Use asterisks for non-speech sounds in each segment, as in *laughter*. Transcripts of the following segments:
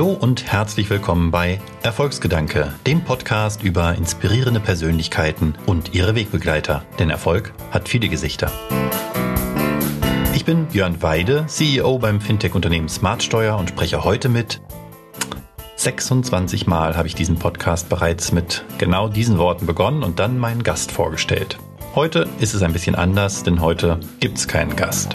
Hallo und herzlich willkommen bei Erfolgsgedanke, dem Podcast über inspirierende Persönlichkeiten und ihre Wegbegleiter. Denn Erfolg hat viele Gesichter. Ich bin Björn Weide, CEO beim Fintech-Unternehmen Smartsteuer und spreche heute mit 26 Mal habe ich diesen Podcast bereits mit genau diesen Worten begonnen und dann meinen Gast vorgestellt. Heute ist es ein bisschen anders, denn heute gibt es keinen Gast.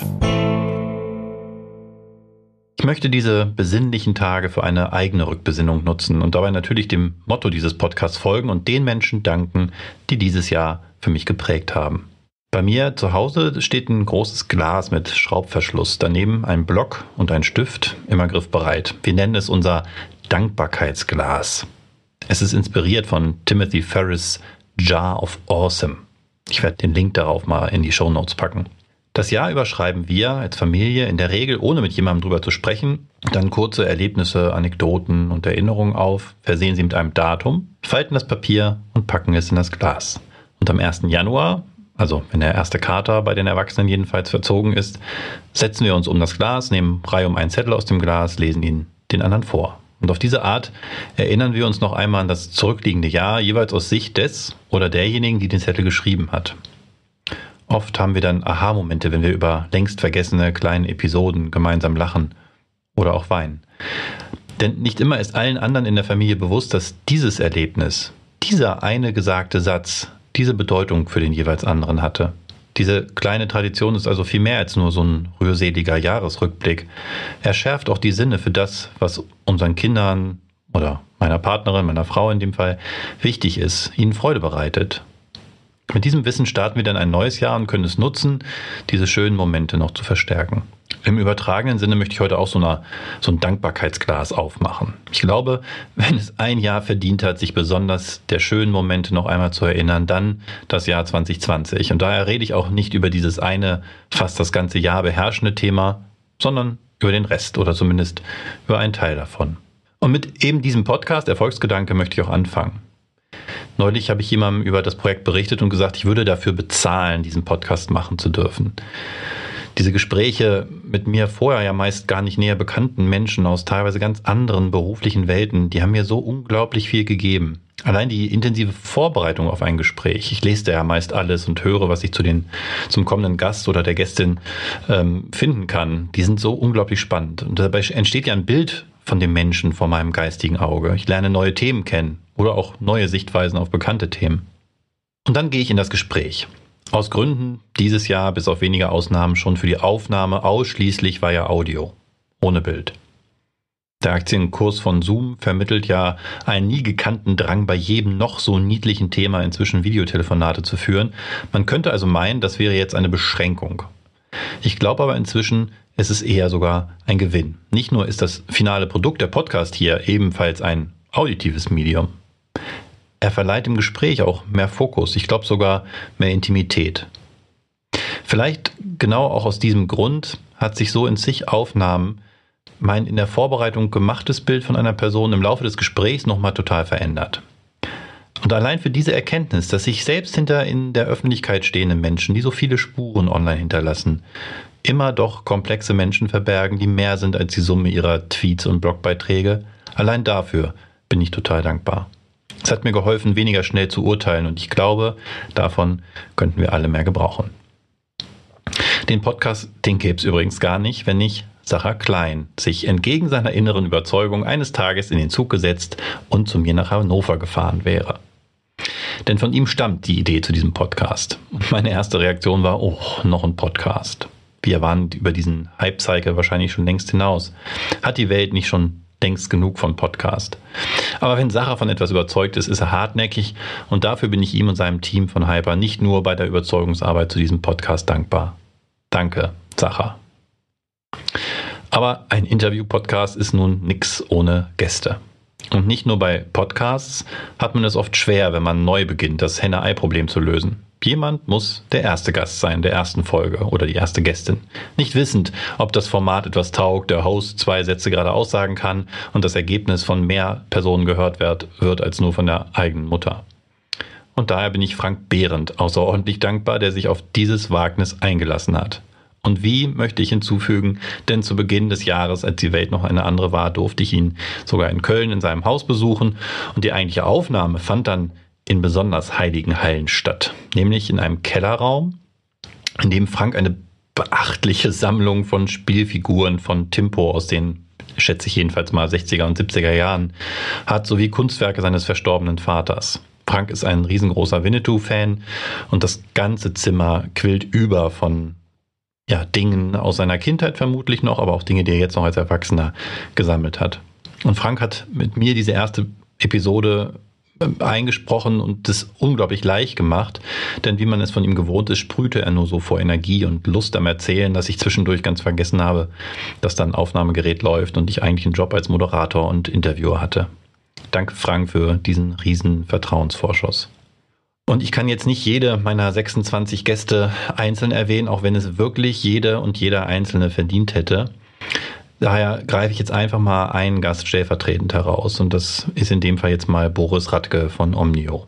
Ich möchte diese besinnlichen Tage für eine eigene Rückbesinnung nutzen und dabei natürlich dem Motto dieses Podcasts folgen und den Menschen danken, die dieses Jahr für mich geprägt haben. Bei mir zu Hause steht ein großes Glas mit Schraubverschluss, daneben ein Block und ein Stift, immer griffbereit. Wir nennen es unser Dankbarkeitsglas. Es ist inspiriert von Timothy Ferris' Jar of Awesome. Ich werde den Link darauf mal in die Show Notes packen. Das Jahr überschreiben wir als Familie in der Regel, ohne mit jemandem drüber zu sprechen, dann kurze Erlebnisse, Anekdoten und Erinnerungen auf, versehen sie mit einem Datum, falten das Papier und packen es in das Glas. Und am 1. Januar, also wenn der erste Kater bei den Erwachsenen jedenfalls verzogen ist, setzen wir uns um das Glas, nehmen Reihe um einen Zettel aus dem Glas, lesen ihn den anderen vor. Und auf diese Art erinnern wir uns noch einmal an das zurückliegende Jahr, jeweils aus Sicht des oder derjenigen, die den Zettel geschrieben hat. Oft haben wir dann Aha-Momente, wenn wir über längst vergessene kleine Episoden gemeinsam lachen oder auch weinen. Denn nicht immer ist allen anderen in der Familie bewusst, dass dieses Erlebnis, dieser eine gesagte Satz, diese Bedeutung für den jeweils anderen hatte. Diese kleine Tradition ist also viel mehr als nur so ein rührseliger Jahresrückblick. Er schärft auch die Sinne für das, was unseren Kindern oder meiner Partnerin, meiner Frau in dem Fall wichtig ist, ihnen Freude bereitet. Mit diesem Wissen starten wir dann ein neues Jahr und können es nutzen, diese schönen Momente noch zu verstärken. Im übertragenen Sinne möchte ich heute auch so, eine, so ein Dankbarkeitsglas aufmachen. Ich glaube, wenn es ein Jahr verdient hat, sich besonders der schönen Momente noch einmal zu erinnern, dann das Jahr 2020. Und daher rede ich auch nicht über dieses eine, fast das ganze Jahr beherrschende Thema, sondern über den Rest oder zumindest über einen Teil davon. Und mit eben diesem Podcast Erfolgsgedanke möchte ich auch anfangen. Neulich habe ich jemandem über das Projekt berichtet und gesagt, ich würde dafür bezahlen, diesen Podcast machen zu dürfen diese Gespräche mit mir vorher ja meist gar nicht näher bekannten Menschen aus teilweise ganz anderen beruflichen Welten, die haben mir so unglaublich viel gegeben. Allein die intensive Vorbereitung auf ein Gespräch. Ich lese da ja meist alles und höre, was ich zu den, zum kommenden Gast oder der Gästin ähm, finden kann. Die sind so unglaublich spannend. Und dabei entsteht ja ein Bild von dem Menschen vor meinem geistigen Auge. Ich lerne neue Themen kennen oder auch neue Sichtweisen auf bekannte Themen. Und dann gehe ich in das Gespräch. Aus Gründen dieses Jahr bis auf wenige Ausnahmen schon für die Aufnahme ausschließlich via Audio, ohne Bild. Der Aktienkurs von Zoom vermittelt ja einen nie gekannten Drang bei jedem noch so niedlichen Thema inzwischen Videotelefonate zu führen. Man könnte also meinen, das wäre jetzt eine Beschränkung. Ich glaube aber inzwischen, es ist eher sogar ein Gewinn. Nicht nur ist das finale Produkt der Podcast hier ebenfalls ein auditives Medium er verleiht im Gespräch auch mehr Fokus, ich glaube sogar mehr Intimität. Vielleicht genau auch aus diesem Grund hat sich so in sich Aufnahmen mein in der Vorbereitung gemachtes Bild von einer Person im Laufe des Gesprächs nochmal total verändert. Und allein für diese Erkenntnis, dass sich selbst hinter in der Öffentlichkeit stehenden Menschen, die so viele Spuren online hinterlassen, immer doch komplexe Menschen verbergen, die mehr sind als die Summe ihrer Tweets und Blogbeiträge, allein dafür bin ich total dankbar. Es hat mir geholfen, weniger schnell zu urteilen und ich glaube, davon könnten wir alle mehr gebrauchen. Den Podcast, den gäbe es übrigens gar nicht, wenn nicht Sacha Klein sich entgegen seiner inneren Überzeugung eines Tages in den Zug gesetzt und zu mir nach Hannover gefahren wäre. Denn von ihm stammt die Idee zu diesem Podcast. Meine erste Reaktion war, oh, noch ein Podcast. Wir waren über diesen Hype-Cycle wahrscheinlich schon längst hinaus. Hat die Welt nicht schon längst genug von Podcast. Aber wenn Sacher von etwas überzeugt ist, ist er hartnäckig und dafür bin ich ihm und seinem Team von Hyper nicht nur bei der Überzeugungsarbeit zu diesem Podcast dankbar. Danke, Sacher. Aber ein Interview-Podcast ist nun nix ohne Gäste. Und nicht nur bei Podcasts hat man es oft schwer, wenn man neu beginnt, das Henne-Ei-Problem zu lösen. Jemand muss der erste Gast sein, der ersten Folge oder die erste Gästin. Nicht wissend, ob das Format etwas taugt, der Host zwei Sätze gerade aussagen kann und das Ergebnis von mehr Personen gehört wird, wird als nur von der eigenen Mutter. Und daher bin ich Frank Behrendt außerordentlich dankbar, der sich auf dieses Wagnis eingelassen hat. Und wie möchte ich hinzufügen, denn zu Beginn des Jahres, als die Welt noch eine andere war, durfte ich ihn sogar in Köln in seinem Haus besuchen und die eigentliche Aufnahme fand dann in besonders heiligen Hallen statt, nämlich in einem Kellerraum, in dem Frank eine beachtliche Sammlung von Spielfiguren von Timpo aus den, schätze ich jedenfalls mal, 60er und 70er Jahren hat, sowie Kunstwerke seines verstorbenen Vaters. Frank ist ein riesengroßer Winnetou-Fan und das ganze Zimmer quillt über von ja, Dingen aus seiner Kindheit vermutlich noch, aber auch Dinge, die er jetzt noch als Erwachsener gesammelt hat. Und Frank hat mit mir diese erste Episode eingesprochen und das unglaublich leicht gemacht, denn wie man es von ihm gewohnt ist, sprühte er nur so vor Energie und Lust am Erzählen, dass ich zwischendurch ganz vergessen habe, dass da ein Aufnahmegerät läuft und ich eigentlich einen Job als Moderator und Interviewer hatte. Danke Frank für diesen riesen Vertrauensvorschuss. Und ich kann jetzt nicht jede meiner 26 Gäste einzeln erwähnen, auch wenn es wirklich jede und jeder einzelne verdient hätte. Daher greife ich jetzt einfach mal einen Gast stellvertretend heraus und das ist in dem Fall jetzt mal Boris Radke von Omnio.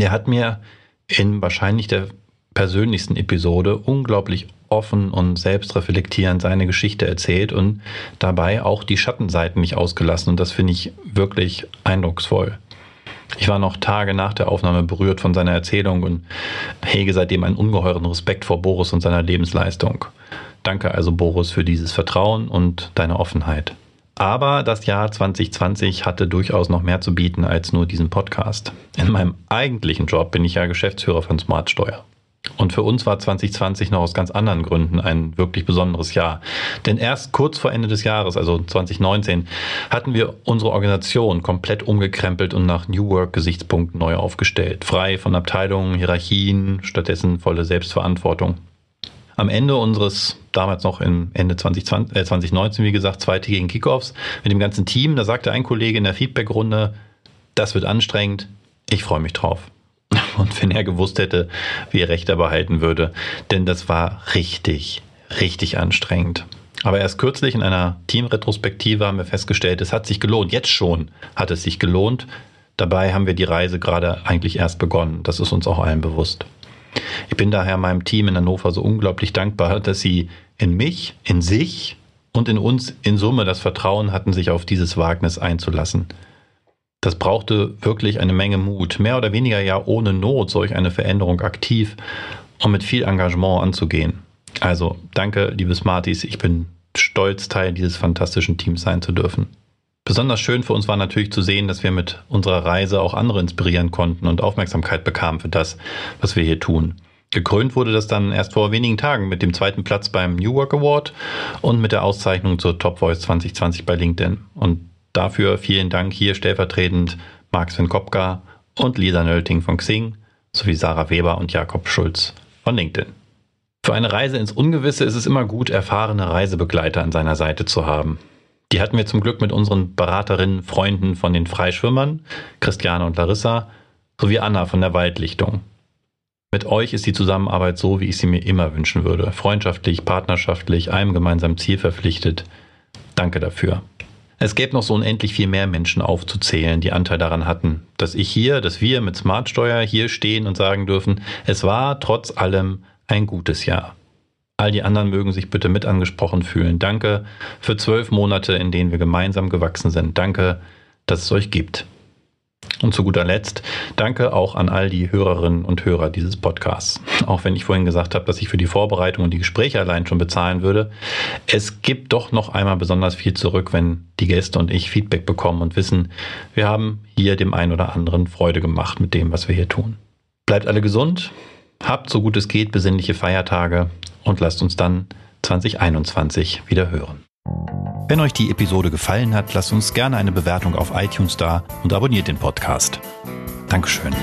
Er hat mir in wahrscheinlich der persönlichsten Episode unglaublich offen und selbstreflektierend seine Geschichte erzählt und dabei auch die Schattenseiten nicht ausgelassen und das finde ich wirklich eindrucksvoll. Ich war noch Tage nach der Aufnahme berührt von seiner Erzählung und hege seitdem einen ungeheuren Respekt vor Boris und seiner Lebensleistung. Danke also Boris für dieses Vertrauen und deine Offenheit. Aber das Jahr 2020 hatte durchaus noch mehr zu bieten als nur diesen Podcast. In meinem eigentlichen Job bin ich ja Geschäftsführer von Smartsteuer. Und für uns war 2020 noch aus ganz anderen Gründen ein wirklich besonderes Jahr. Denn erst kurz vor Ende des Jahres, also 2019, hatten wir unsere Organisation komplett umgekrempelt und nach New Work Gesichtspunkten neu aufgestellt. Frei von Abteilungen, Hierarchien, stattdessen volle Selbstverantwortung. Am Ende unseres, damals noch im Ende 2020, äh 2019, wie gesagt, zweitägigen Kickoffs mit dem ganzen Team, da sagte ein Kollege in der Feedbackrunde, das wird anstrengend, ich freue mich drauf. *laughs* Und wenn er gewusst hätte, wie er Recht behalten würde, denn das war richtig, richtig anstrengend. Aber erst kürzlich in einer Teamretrospektive haben wir festgestellt, es hat sich gelohnt. Jetzt schon hat es sich gelohnt. Dabei haben wir die Reise gerade eigentlich erst begonnen. Das ist uns auch allen bewusst. Ich bin daher meinem Team in Hannover so unglaublich dankbar, dass sie in mich, in sich und in uns in Summe das Vertrauen hatten, sich auf dieses Wagnis einzulassen. Das brauchte wirklich eine Menge Mut, mehr oder weniger ja ohne Not solch eine Veränderung aktiv und mit viel Engagement anzugehen. Also danke, liebe Smarties, ich bin stolz, Teil dieses fantastischen Teams sein zu dürfen. Besonders schön für uns war natürlich zu sehen, dass wir mit unserer Reise auch andere inspirieren konnten und Aufmerksamkeit bekamen für das, was wir hier tun. Gekrönt wurde das dann erst vor wenigen Tagen mit dem zweiten Platz beim New Work Award und mit der Auszeichnung zur Top Voice 2020 bei LinkedIn. Und Dafür vielen Dank hier stellvertretend Marc Sven Kopka und Lisa Nölting von Xing sowie Sarah Weber und Jakob Schulz von LinkedIn. Für eine Reise ins Ungewisse ist es immer gut, erfahrene Reisebegleiter an seiner Seite zu haben. Die hatten wir zum Glück mit unseren Beraterinnen, Freunden von den Freischwimmern, Christiane und Larissa, sowie Anna von der Waldlichtung. Mit euch ist die Zusammenarbeit so, wie ich sie mir immer wünschen würde. Freundschaftlich, partnerschaftlich, einem gemeinsamen Ziel verpflichtet. Danke dafür. Es gäbe noch so unendlich viel mehr Menschen aufzuzählen, die Anteil daran hatten, dass ich hier, dass wir mit Smartsteuer hier stehen und sagen dürfen, es war trotz allem ein gutes Jahr. All die anderen mögen sich bitte mit angesprochen fühlen. Danke für zwölf Monate, in denen wir gemeinsam gewachsen sind. Danke, dass es euch gibt. Und zu guter Letzt, danke auch an all die Hörerinnen und Hörer dieses Podcasts. Auch wenn ich vorhin gesagt habe, dass ich für die Vorbereitung und die Gespräche allein schon bezahlen würde. Es gibt doch noch einmal besonders viel zurück, wenn die Gäste und ich Feedback bekommen und wissen, wir haben hier dem einen oder anderen Freude gemacht mit dem, was wir hier tun. Bleibt alle gesund, habt so gut es geht besinnliche Feiertage und lasst uns dann 2021 wieder hören. Wenn euch die Episode gefallen hat, lasst uns gerne eine Bewertung auf iTunes da und abonniert den Podcast. Dankeschön.